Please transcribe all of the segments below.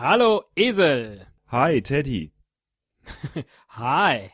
Hallo Esel. Hi, Teddy. Hi.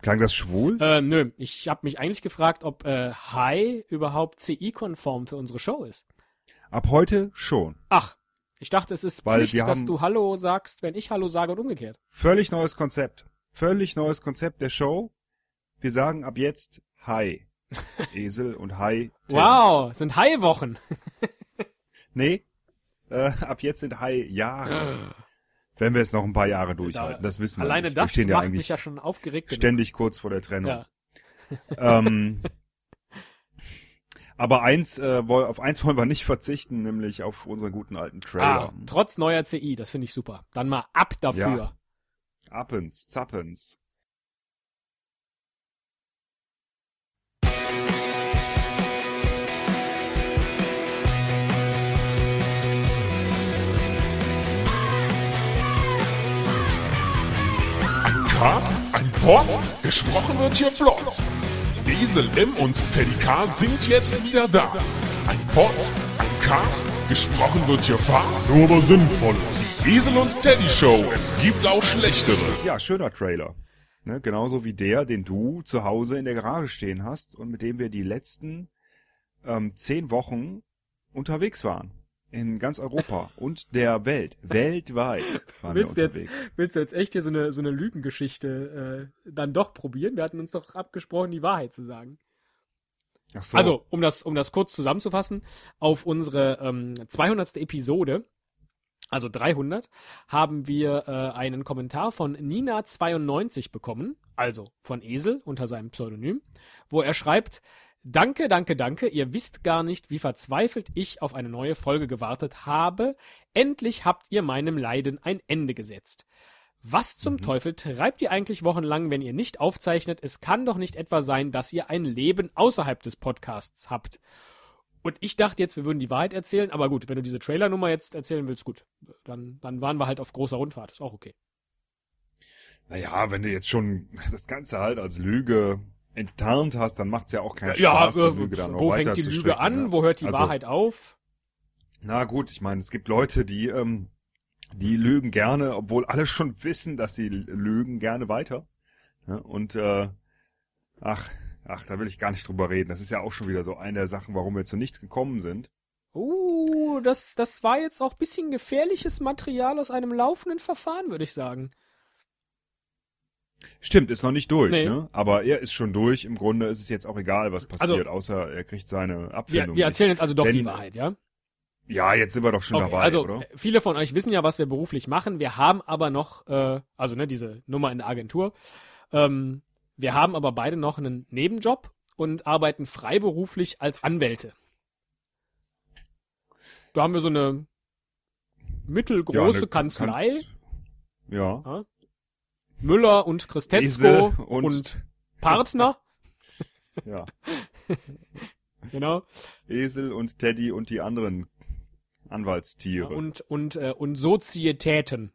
Klang das schwul? Äh, nö, ich habe mich eigentlich gefragt, ob äh, Hi überhaupt CI-konform für unsere Show ist. Ab heute schon. Ach, ich dachte, es ist Weil Pflicht, dass du Hallo sagst, wenn ich Hallo sage und umgekehrt. Völlig neues Konzept. Völlig neues Konzept der Show. Wir sagen ab jetzt Hi. Esel und Hi. Teddy. Wow, sind Hi-Wochen. Nee, äh, ab jetzt sind Hi Jahre. Wenn wir es noch ein paar Jahre durchhalten, das wissen wir Alleine nicht. das wir ja macht eigentlich mich ja schon aufgeregt. genug. ständig kurz vor der Trennung. Ja. Ähm, aber eins, äh, auf eins wollen wir nicht verzichten, nämlich auf unseren guten alten Trailer. Ah, trotz neuer CI, das finde ich super. Dann mal ab dafür. Ja. Appens, Zappens. Ein Cast, ein Pod, gesprochen wird hier flott. Esel M und Teddy K sind jetzt wieder da. Ein Pod, ein Cast, gesprochen wird hier fast, nur aber sinnvoll. Die Esel und Teddy Show, es gibt auch schlechtere. Ja, schöner Trailer. Ne, genauso wie der, den du zu Hause in der Garage stehen hast und mit dem wir die letzten ähm, zehn Wochen unterwegs waren. In ganz Europa und der Welt. Weltweit waren Willst du wir jetzt, unterwegs. willst du jetzt echt hier so eine, so eine Lügengeschichte äh, dann doch probieren? Wir hatten uns doch abgesprochen, die Wahrheit zu sagen. Ach so. Also, um das, um das kurz zusammenzufassen, auf unsere ähm, 200. Episode, also 300, haben wir äh, einen Kommentar von Nina92 bekommen, also von Esel unter seinem Pseudonym, wo er schreibt, Danke, danke, danke, ihr wisst gar nicht, wie verzweifelt ich auf eine neue Folge gewartet habe. Endlich habt ihr meinem Leiden ein Ende gesetzt. Was zum Teufel treibt ihr eigentlich wochenlang, wenn ihr nicht aufzeichnet? Es kann doch nicht etwa sein, dass ihr ein Leben außerhalb des Podcasts habt. Und ich dachte jetzt, wir würden die Wahrheit erzählen, aber gut, wenn du diese Trailernummer jetzt erzählen willst, gut. Dann, dann waren wir halt auf großer Rundfahrt, ist auch okay. Naja, wenn du jetzt schon das Ganze halt als Lüge enttarnt hast, dann macht's ja auch keinen ja, Spaß, äh, die Lüge dann noch wo weiter fängt die Lüge an? ne? Wo hört die Also, Wahrheit auf? Na gut, ich meine, es gibt Leute, die, ähm, die lügen gerne, obwohl alle schon wissen, dass sie lügen, gerne weiter. Ja, und äh, ach, ach, da will ich gar nicht drüber reden. Das ist ja auch schon wieder so eine der Sachen, warum wir zu nichts gekommen sind. Uh, das, das war jetzt auch bisschen gefährliches Material aus einem laufenden Verfahren, würde ich sagen. Stimmt, ist noch nicht durch, Nee. ne? Aber er ist schon durch. Im Grunde ist es jetzt auch egal, was Also- passiert, außer er kriegt seine Wir, Abfindung. wir nicht. erzählen jetzt also doch Denn- die Wahrheit, ja? Ja, jetzt sind wir doch schon Okay, dabei, also oder? viele von euch wissen ja, was wir beruflich machen. Wir haben aber noch, äh, also ne, diese Nummer in der Agentur. Ähm, wir haben aber beide noch einen Nebenjob und arbeiten freiberuflich als Anwälte. Da haben wir so eine mittelgroße ne, Kanzlei. kannst- Ja. Müller und Christetzko und, und- Partner. Ja. genau. Esel und Teddy und die anderen Anwaltstiere. Und, und, äh, und Sozietäten.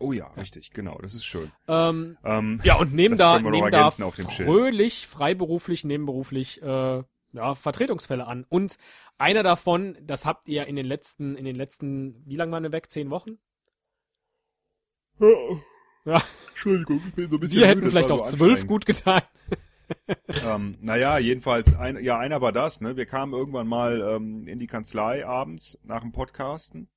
oh ja, richtig, genau, das ist schön. Ähm, Ähm, Ja, und nehmen da, nehmen da fröhlich, freiberuflich, nebenberuflich äh, ja, Vertretungsfälle an. Und einer davon, das habt ihr in den letzten, in den letzten, wie lange waren wir weg? Zehn Wochen? Ja, Entschuldigung, ich bin so ein bisschen wir hätten vielleicht auch zwölf gut getan. Ähm, naja, jedenfalls, ein, ja, einer war das, ne? Wir kamen irgendwann mal ähm, in die Kanzlei abends nach dem Podcasten.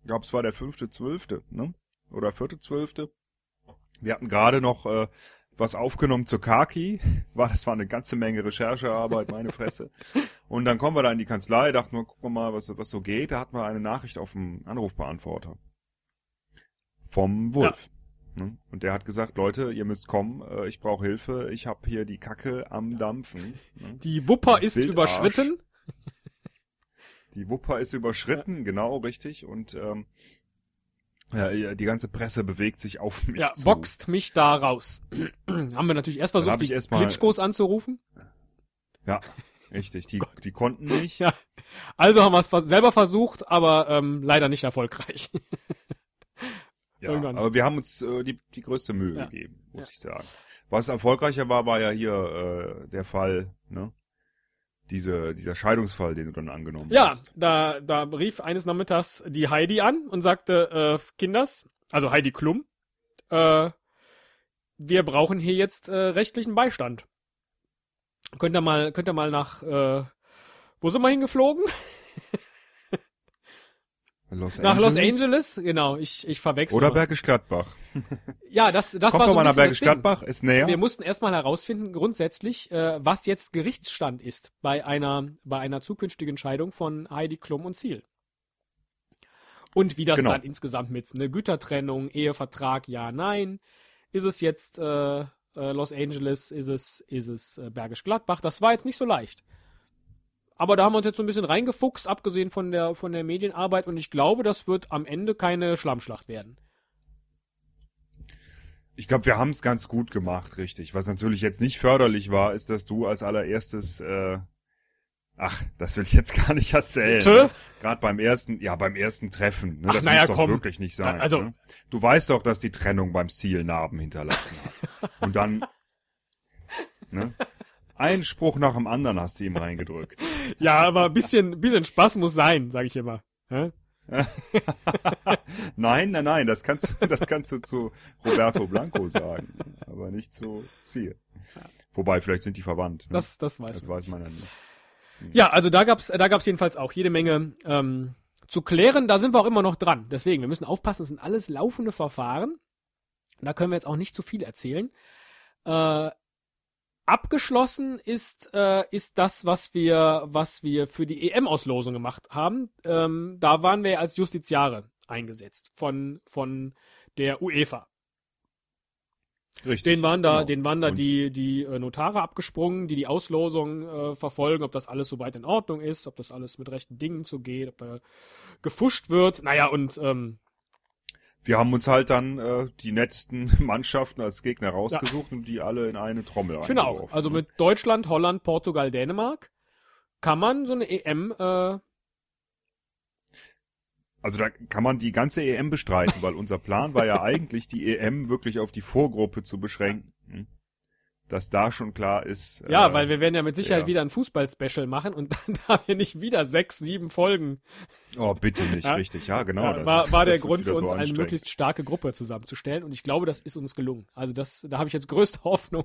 Ich glaube, es war der fünfte, zwölfte, ne? Oder vierte, zwölfte. Wir hatten gerade noch äh, was aufgenommen zur Kaki. War, das war eine ganze Menge Recherchearbeit, meine Fresse. Und dann kommen wir da in die Kanzlei, dachten wir, gucken wir mal, was, was so geht. Da hatten wir eine Nachricht auf dem Anrufbeantworter. Vom Wolf. Ne? Und der hat gesagt, Leute, ihr müsst kommen, äh, ich brauche Hilfe, ich habe hier die Kacke am Dampfen. Ne? Die Wupper Das ist Bildarsch. überschritten. Die Wupper ist überschritten, genau richtig. Und ähm, ja, die ganze Presse bewegt sich auf mich Ja, zu. boxt mich da raus. Haben wir natürlich erst versucht, die erst mal- Klitschkos anzurufen. Ja, richtig. Die, die konnten nicht. Ja. Also haben wir es selber versucht, aber ähm, leider nicht erfolgreich. Ja, Irgendwann. aber wir haben uns äh, die, die größte Mühe Ja. gegeben, muss Ja. ich sagen. Was erfolgreicher war, war ja hier äh, der Fall, ne? diese, dieser Scheidungsfall, den du dann angenommen Ja, hast. da, da rief eines Nachmittags die Heidi an und sagte, äh, Kinders, also Heidi Klum, äh, wir brauchen hier jetzt äh, rechtlichen Beistand. Könnt ihr mal, könnt ihr mal nach, äh, wo sind wir hingeflogen? Los Nach Los Angeles, genau, ich, ich verwechsel. Oder mal. Bergisch Gladbach. Ja, das, das Kommt war so doch mal ein nach Bergisch. Gladbach, ist näher. Wir mussten erstmal herausfinden, grundsätzlich, äh, was jetzt Gerichtsstand ist bei einer, bei einer zukünftigen Scheidung von Heidi Klum und Ziel. Und wie das Genau. dann insgesamt mit eine Gütertrennung, Ehevertrag, ja, nein. Ist es jetzt äh, äh, Los Angeles, ist es, ist es äh, Bergisch Gladbach? Das war jetzt nicht so leicht. Aber da haben wir uns jetzt so ein bisschen reingefuchst, abgesehen von der, von der Medienarbeit, und ich glaube, das wird am Ende keine Schlammschlacht werden. Ich glaube, wir haben es ganz gut gemacht, richtig. Was natürlich jetzt nicht förderlich war, ist, dass du als allererstes, äh, ach, das will ich jetzt gar nicht erzählen. Ne? Gerade beim ersten, ja, beim ersten Treffen. Ne? Ach, Das na ja, muss doch komm. wirklich nicht sein. Also- ne? Du weißt doch, dass die Trennung beim Ziel Narben hinterlassen hat. Und dann, ne? Ein Spruch nach dem anderen hast du ihm reingedrückt. Ja, aber ein bisschen, bisschen Spaß muss sein, sage ich immer. Nein, nein, nein, das kannst du, das kannst du zu Roberto Blanco sagen, aber nicht zu Ziel. Wobei, vielleicht sind die verwandt. Ne? Das, das weiß das man. weiß man ja nicht. Ja, also da gab's, da gab's jedenfalls auch jede Menge ähm, zu klären. Da sind wir auch immer noch dran. Deswegen, wir müssen aufpassen, das sind alles laufende Verfahren. Da können wir jetzt auch nicht zu viel erzählen. Äh, abgeschlossen ist, äh, ist das, was wir, was wir für die EM-Auslosung gemacht haben. Ähm, da waren wir als Justiziare eingesetzt von, von der UEFA. Richtig. Den waren da, genau. den waren da Und die, die äh, Notare abgesprungen, die die Auslosung äh, verfolgen, ob das alles soweit in Ordnung ist, ob das alles mit rechten Dingen zugeht, ob da gefuscht wird. Naja, und ähm, Wir haben uns halt dann äh, die nettesten Mannschaften als Gegner rausgesucht und die alle in eine Trommel ich finde auch, also ne? mit Deutschland, Holland, Portugal, Dänemark kann man so eine EM, äh, Also da kann man die ganze EM bestreiten, weil unser Plan war ja eigentlich, die EM wirklich auf die Vorgruppe zu beschränken. Dass da schon klar ist. ja, äh, weil wir werden ja mit Sicherheit ja. wieder ein Fußball-Special machen und dann da wir nicht wieder sechs, sieben Folgen. Oh, bitte nicht, Ja. richtig. Ja, genau. ja, das war, ist- war der Grund für uns, so eine möglichst starke Gruppe zusammenzustellen und ich glaube, das ist uns gelungen. Also das, da habe ich jetzt größte Hoffnung,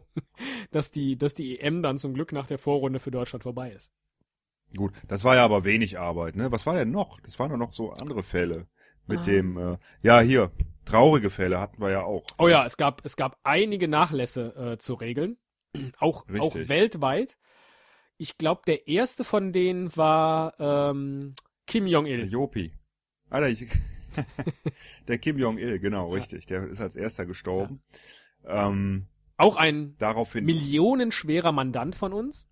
dass die, dass die EM dann zum Glück nach der Vorrunde für Deutschland vorbei ist. Gut, das war ja aber wenig Arbeit, ne? Was war denn noch? Das waren doch noch so andere Fälle. Mit Ah. dem, äh, ja, hier, traurige Fälle hatten wir ja auch. Oh ja, es gab, es gab einige Nachlässe äh, zu regeln. Auch, auch weltweit. Ich glaube, der erste von denen war ähm, Kim Der Jong-il. Jopi. Alter, ich, der Kim Jong-il, genau, Ja. richtig. Der ist als erster gestorben. Ähm, Auch ein daraufhin millionenschwerer Mandant von uns.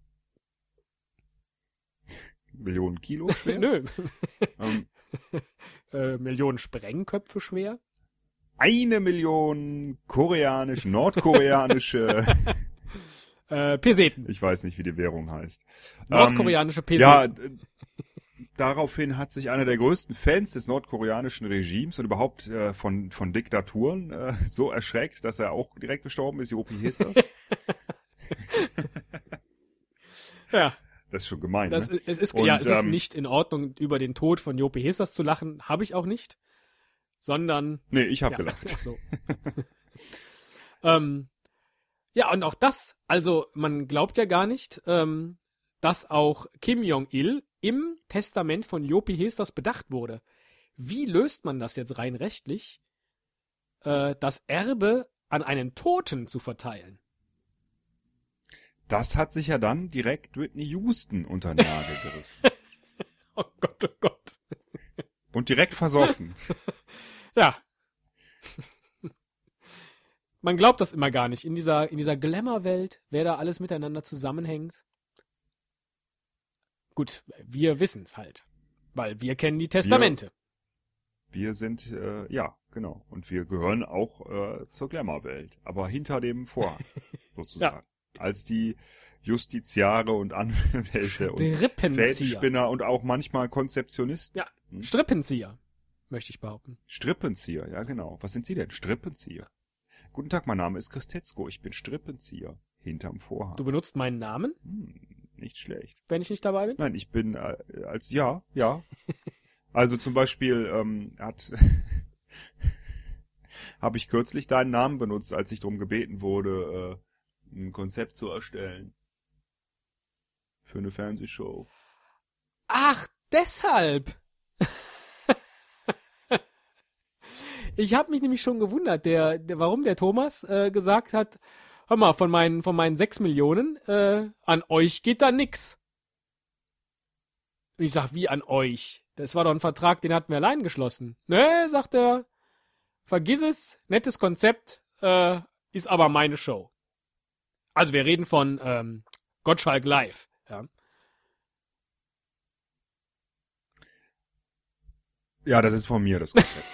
Millionen Kilo schwer. Nö. ähm, äh, Millionen Sprengköpfe schwer. Eine Million koreanisch, nordkoreanische, Äh, Peseten. ich weiß nicht, wie die Währung heißt. Nordkoreanische Ähm, Peseten. ja, daraufhin hat sich einer der größten Fans des nordkoreanischen Regimes und überhaupt äh, von, von Diktaturen äh, so erschreckt, dass er auch direkt gestorben ist. Jopi hieß das. ja. Das ist schon gemein. Das, ne? ist- es ist, Und, ja, es ist ähm, nicht in Ordnung, über den Tod von Jopi Hesas zu lachen. Habe ich auch nicht. Sondern Nee, ich habe ja, gelacht. Ach so. ähm, ja, und auch das, also man glaubt ja gar nicht, ähm, dass auch Kim Jong-il im Testament von Jopi Hestas bedacht wurde. Wie löst man das jetzt rein rechtlich, äh, das Erbe an einen Toten zu verteilen? Das hat sich ja dann direkt Whitney Houston unter den Nagel gerissen. Oh Gott, oh Gott. Und direkt versoffen. Ja. Man glaubt das immer gar nicht. In dieser, in dieser Glamour-Welt, wer da alles miteinander zusammenhängt. Gut, wir wissen es halt. Weil wir kennen die Testamente. Wir sind, äh, ja, genau. Und wir gehören auch äh, zur Glamour-Welt. Aber hinter dem Vorhang, sozusagen. Als die Justiziare und Anwälte und Strippenzieher. Und auch manchmal Konzeptionisten. Ja, Strippenzieher, möchte ich behaupten. Strippenzieher, ja genau. Was sind Sie denn? Strippenzieher. Guten Tag, mein Name ist Christetzko. Ich bin Strippenzieher. Hinterm Vorhang. Du benutzt meinen Namen? Hm. Nicht schlecht. wenn ich nicht dabei bin? Nein, ich bin äh, als ja, ja. Also zum Beispiel ähm, hat habe ich kürzlich deinen Namen benutzt, als ich darum gebeten wurde, äh, ein Konzept zu erstellen für eine Fernsehshow. Ach, deshalb. ich habe mich nämlich schon gewundert, der, der warum der Thomas äh, gesagt hat, hör mal, von meinen von meinen sechs Millionen äh, an euch geht da nix. Und ich sag, wie an euch? Das war doch ein Vertrag, den hatten wir allein geschlossen. Ne, sagt er, vergiss es, nettes Konzept, äh, ist aber meine Show. Also wir reden von ähm, Gottschalk Live. Ja. Ja, das ist von mir das Konzept.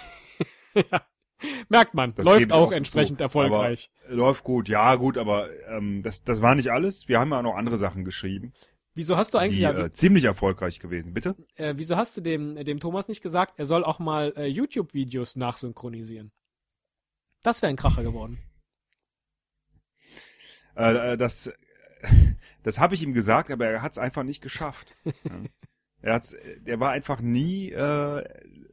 Merkt man, Das läuft auch entsprechend zu. erfolgreich. Aber läuft gut, ja gut, aber ähm, das, das war nicht alles. Wir haben ja auch noch andere Sachen geschrieben, Wieso hast du eigentlich die ja, äh, ziemlich erfolgreich gewesen. Bitte? äh, wieso hast du dem, dem Thomas nicht gesagt, er soll auch mal äh, YouTube-Videos nachsynchronisieren? Das wäre ein Kracher geworden. Äh, äh, das das habe ich ihm gesagt, aber er hat es einfach nicht geschafft. ja. Er hat's, der war einfach nie äh,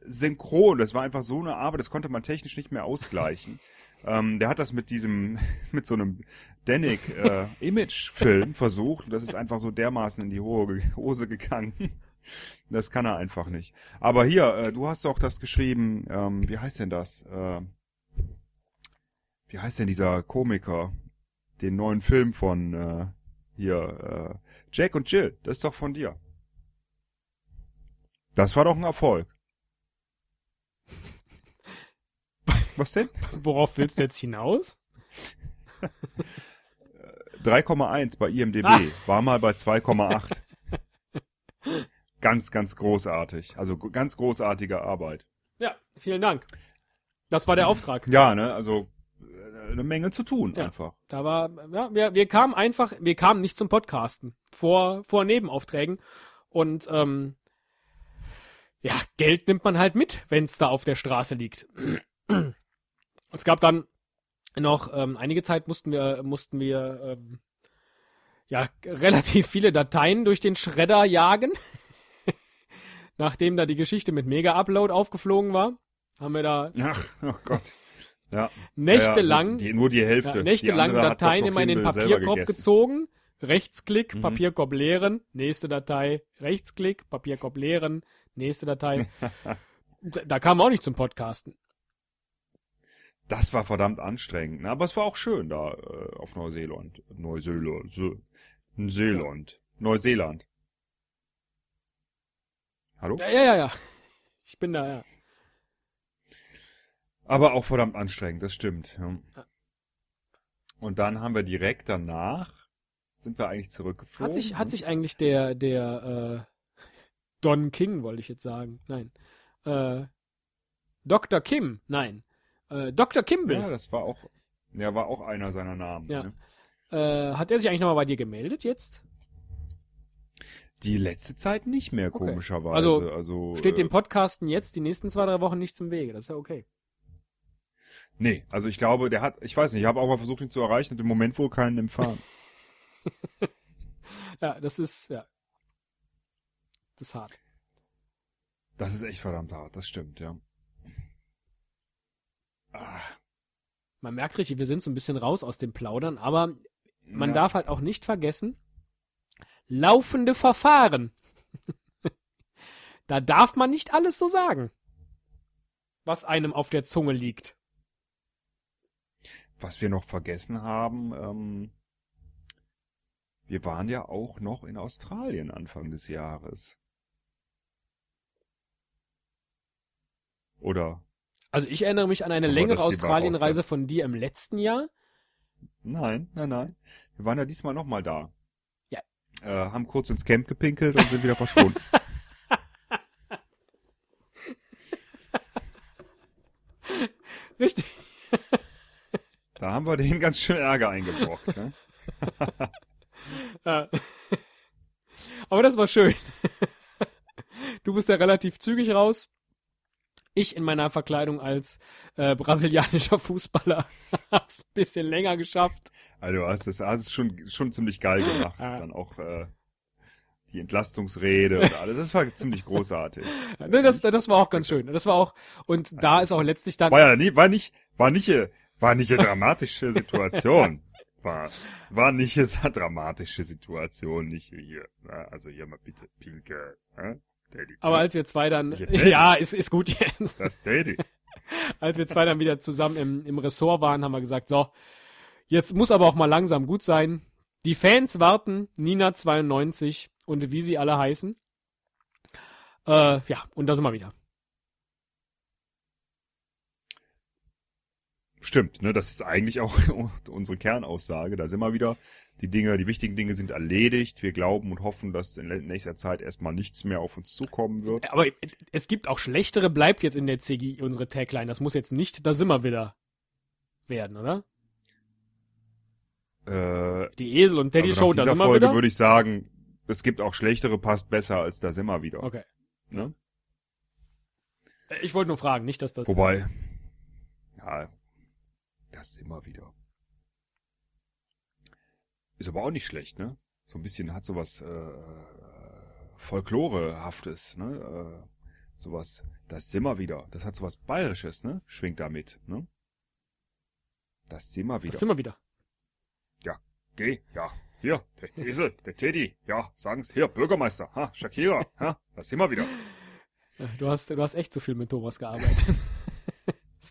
synchron. Das war einfach so eine Arbeit, das konnte man technisch nicht mehr ausgleichen. ähm, der hat das mit diesem, mit so einem Danik äh, Image-Film versucht und das ist einfach so dermaßen in die Hohe, Hose gegangen. Das kann er einfach nicht. Aber hier, äh, du hast doch das geschrieben, ähm, wie heißt denn das? Äh, wie heißt denn dieser Komiker? Den neuen Film von äh, hier, äh, Jack und Jill. Das ist doch von dir. Das war doch ein Erfolg. Was denn? Worauf willst du jetzt hinaus? 3,1 bei IMDb. Ah. War mal bei 2,8. ganz, ganz großartig. Also ganz großartige Arbeit. Ja, vielen Dank. Das war der Auftrag. Ja, ne, also äh, eine Menge zu tun Ja. einfach. Da war, ja, wir, wir kamen einfach, wir kamen nicht zum Podcasten. Vor, vor Nebenaufträgen. Und, ähm, ja, Geld nimmt man halt mit, wenn es da auf der Straße liegt. Es gab dann noch ähm, einige Zeit mussten wir mussten wir ähm, ja relativ viele Dateien durch den Schredder jagen, nachdem da die Geschichte mit Mega Upload aufgeflogen war, haben wir da Ach, oh Gott. Ja. nächtelang Ja, die, nur die Hälfte. ja, nächtelang Dateien immer in den Papierkorb gezogen, Rechtsklick, Mhm. Papierkorb leeren, nächste Datei, Rechtsklick, Papierkorb leeren, nächste Datei. da, kam auch nicht zum Podcasten. Das war verdammt anstrengend. ne? Aber es war auch schön da äh, auf Neuseeland. Neuseeland. Se Neuseeland. Neuseeland. Hallo? Ja, ja, ja, ja. Ich bin da, ja. Aber auch verdammt anstrengend, das stimmt. Ja. Und dann haben wir direkt danach, sind wir eigentlich zurückgeflogen. Hat sich, hat sich eigentlich der, der, äh, Don King, wollte ich jetzt sagen. Nein. Äh, Dr. Kim, nein. Äh, Dr. Kimball. Ja, das war auch, ja, war auch einer seiner Namen. Ja. Ne? Äh, hat er sich eigentlich nochmal bei dir gemeldet jetzt? Die letzte Zeit nicht mehr, Okay. komischerweise. Also, Also, Steht äh, dem Podcasten jetzt die nächsten zwei, drei Wochen nichts im Wege. Das ist ja okay. Nee, also ich glaube, der hat, ich weiß nicht, ich habe auch mal versucht, ihn zu erreichen und im Moment wohl keinen Empfang. Ja, das ist, ja. Das ist hart. Das ist echt verdammt hart, das stimmt, ja. Ah, Man merkt richtig, wir sind so ein bisschen raus aus dem Plaudern, aber man ja. darf halt auch nicht vergessen, laufende Verfahren. da darf man nicht alles so sagen, was einem auf der Zunge liegt. Was wir noch vergessen haben, ähm, wir waren ja auch noch in Australien Anfang des Jahres. Oder? Also ich erinnere mich an eine längere Australienreise von dir im letzten Jahr. Nein, nein, nein. Wir waren ja diesmal noch mal da. Ja. Äh, haben kurz ins Camp gepinkelt und sind wieder verschwunden. Richtig. Da haben wir denen ganz schön Ärger eingebrockt. Ne? Aber das war schön. Du bist ja relativ zügig raus. Ich in meiner Verkleidung als äh, brasilianischer Fußballer hab's ein bisschen länger geschafft. Also du hast es, hast es schon, schon ziemlich geil gemacht. Ja. Dann auch, äh, die Entlastungsrede und alles. Das war ziemlich großartig. Ne, das, das war auch ganz schön. Das war auch, und da ist auch letztlich dann. War ja nie, war nicht, war nicht, war nicht eine dramatische Situation. War, war nicht eine dramatische Situation, nicht hier. Na, also hier mal bitte, Pinke. Äh? Daddy. aber als wir zwei dann, ja, ist, ist gut jetzt. Das Daddy. Als wir zwei dann wieder zusammen im, im Ressort waren, haben wir gesagt, so, jetzt muss aber auch mal langsam gut sein. Die Fans warten, Nina 92 und wie sie alle heißen. Äh, ja, und da sind wir wieder. Stimmt, ne, das ist eigentlich auch unsere Kernaussage. Da sind wir wieder. Die Dinge, die wichtigen Dinge sind erledigt. Wir glauben und hoffen, dass in nächster Zeit erstmal nichts mehr auf uns zukommen wird. Aber es gibt auch schlechtere, bleibt jetzt in der CGI unsere Tagline. Das muss jetzt nicht, da sind wir wieder werden, oder? Äh, Die Esel und Teddy also Show, da sind wir Folge wieder. würde ich sagen, es gibt auch schlechtere, passt besser als da sind wir wieder. Okay. Ne? Ich wollte nur fragen, nicht, dass das. Wobei, ja, das immer wieder. Ist aber auch nicht schlecht, ne? So ein bisschen hat sowas äh, Folklorehaftes, ne? Äh, sowas, das wir wieder. Das hat sowas Bayerisches, ne? Schwingt damit, ne? Das sind wir wieder. Das wir wieder. Geh, ja. Hier, der Esel, der Teddy, ja, sagen's. Hier, Bürgermeister, ha, Shakira, ha, das wir wieder. Ja, Du hast, du hast echt so viel mit Thomas gearbeitet.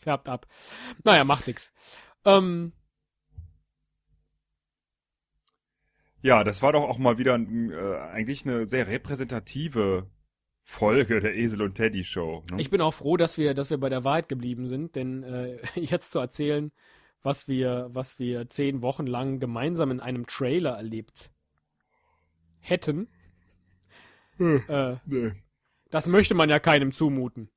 Färbt ab. Naja, macht nix. Ähm, Ja, das war doch auch mal wieder äh, eigentlich eine sehr repräsentative Folge der Esel und Teddy Show. Ne? ich bin auch froh, dass wir, dass wir bei der Wahrheit geblieben sind, denn äh, jetzt zu erzählen, was wir, was wir zehn Wochen lang gemeinsam in einem Trailer erlebt hätten, äh, nee. das möchte man ja keinem zumuten.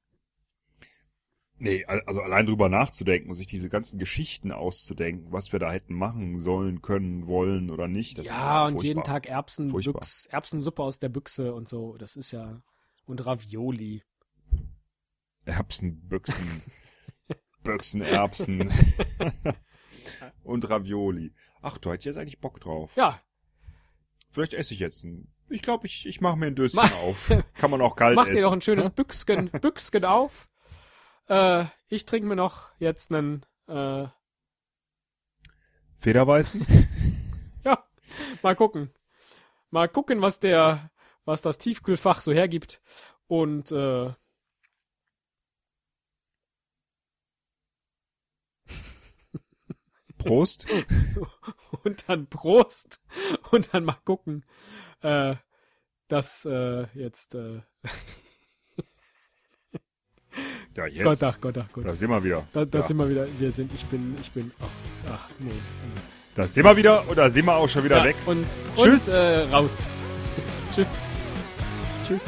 Nee, al- also allein drüber nachzudenken und sich diese ganzen Geschichten auszudenken, was wir da hätten machen sollen, können, wollen oder nicht. Das ist ja, und furchtbar. jeden Tag Erbsen. Büchs, Erbsensuppe aus der Büchse und so, das ist ja, und Ravioli. Erbsen, Büchsen, Büchsen, Erbsen und Ravioli. Ach, du hättest jetzt eigentlich Bock drauf. Ja, Vielleicht esse ich jetzt ein. Ich glaube, ich, ich mache mir ein Döschen Mach- auf. Kann man auch kalt Mach essen. dir doch ein schönes Büchsken, Büchsken auf. Äh, ich trinke mir noch jetzt einen, äh, Federweißen? ja, mal gucken. Mal gucken, was der, was das Tiefkühlfach so hergibt. Und, äh, Prost. und dann Prost. Und dann mal gucken, äh, dass, äh, jetzt, äh, Ja, jetzt. Gott, ach Gott, ach Gott. Da sind wir wieder. Da, da ja. sind wir wieder, wir sind, ich bin, ich bin, ach, ach nee. Da sind wir wieder und da sind wir auch schon wieder ja, weg. Und, Tschüss. und äh, raus. Tschüss. Tschüss.